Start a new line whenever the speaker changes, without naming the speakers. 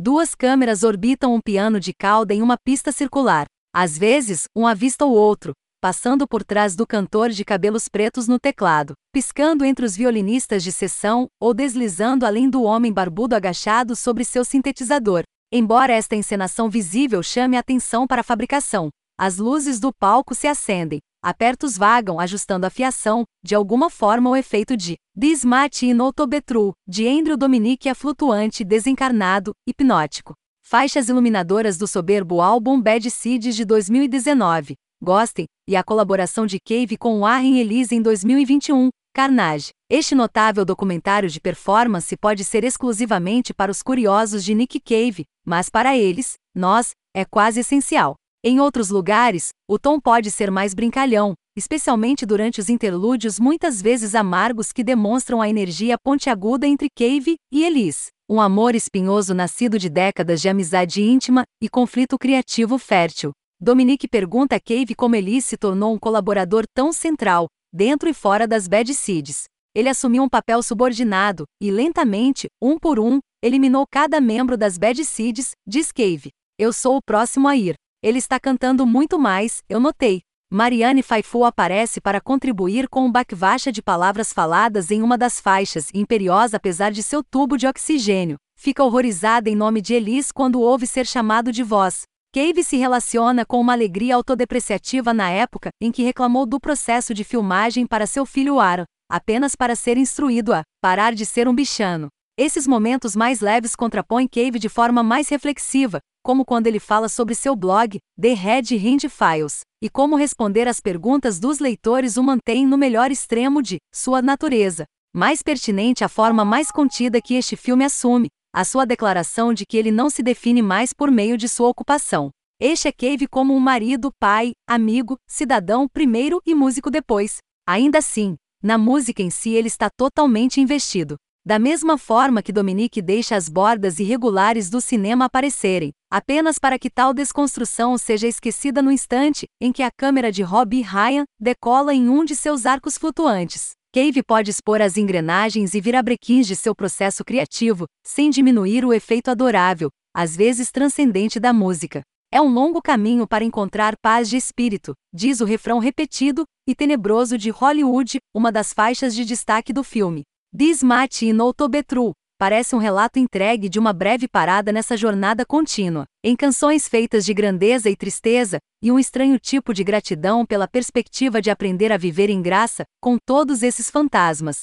Duas câmeras orbitam um piano de cauda em uma pista circular. Às vezes, um avista o outro, passando por trás do cantor de cabelos pretos no teclado, piscando entre os violinistas de sessão ou deslizando além do homem barbudo agachado sobre seu sintetizador. Embora esta encenação visível chame a atenção para a fabricação, as luzes do palco se acendem, apertos vagam ajustando a fiação, de alguma forma o efeito de Dismate Inotobetru, de Andrew Dominique é flutuante, desencarnado, hipnótico. Faixas iluminadoras do soberbo álbum Bad Seeds de 2019. Gostem, e a colaboração de Cave com Warren Elise em 2021, Carnage. Este notável documentário de performance pode ser exclusivamente para os curiosos de Nick Cave, mas para eles, nós, é quase essencial. Em outros lugares, o tom pode ser mais brincalhão, especialmente durante os interlúdios muitas vezes amargos que demonstram a energia pontiaguda entre Cave e Elise. Um amor espinhoso nascido de décadas de amizade íntima e conflito criativo fértil. Dominique pergunta a Cave como Elise se tornou um colaborador tão central, dentro e fora das Bad Seeds. Ele assumiu um papel subordinado e, lentamente, um por um, eliminou cada membro das Bad Seeds, diz Cave. Eu sou o próximo a ir. Ele está cantando muito mais, eu notei. Marianne Faithfull aparece para contribuir com um backvacha de palavras faladas em uma das faixas, imperiosa apesar de seu tubo de oxigênio. Fica horrorizada em nome de Elise quando ouve ser chamado de voz. Cave se relaciona com uma alegria autodepreciativa na época em que reclamou do processo de filmagem para seu filho Aaron apenas para ser instruído a parar de ser um bichano. Esses momentos mais leves contrapõem Cave de forma mais reflexiva, como quando ele fala sobre seu blog, The Red Hind Files, e como responder às perguntas dos leitores o mantém no melhor extremo de sua natureza. Mais pertinente a forma mais contida que este filme assume, a sua declaração de que ele não se define mais por meio de sua ocupação. Este é Cave como um marido, pai, amigo, cidadão primeiro e músico depois. Ainda assim, na música em si ele está totalmente investido. Da mesma forma que Dominique deixa as bordas irregulares do cinema aparecerem, apenas para que tal desconstrução seja esquecida no instante em que a câmera de Robbie Ryan decola em um de seus arcos flutuantes. Cave pode expor as engrenagens e virabrequins de seu processo criativo, sem diminuir o efeito adorável, às vezes transcendente da música. É um longo caminho para encontrar paz de espírito, diz o refrão repetido e tenebroso de Hollywood, uma das faixas de destaque do filme. This Mate in Outobetru parece um relato entregue de uma breve parada nessa jornada contínua, em canções feitas de grandeza e tristeza, e um estranho tipo de gratidão pela perspectiva de aprender a viver em graça, com todos esses fantasmas.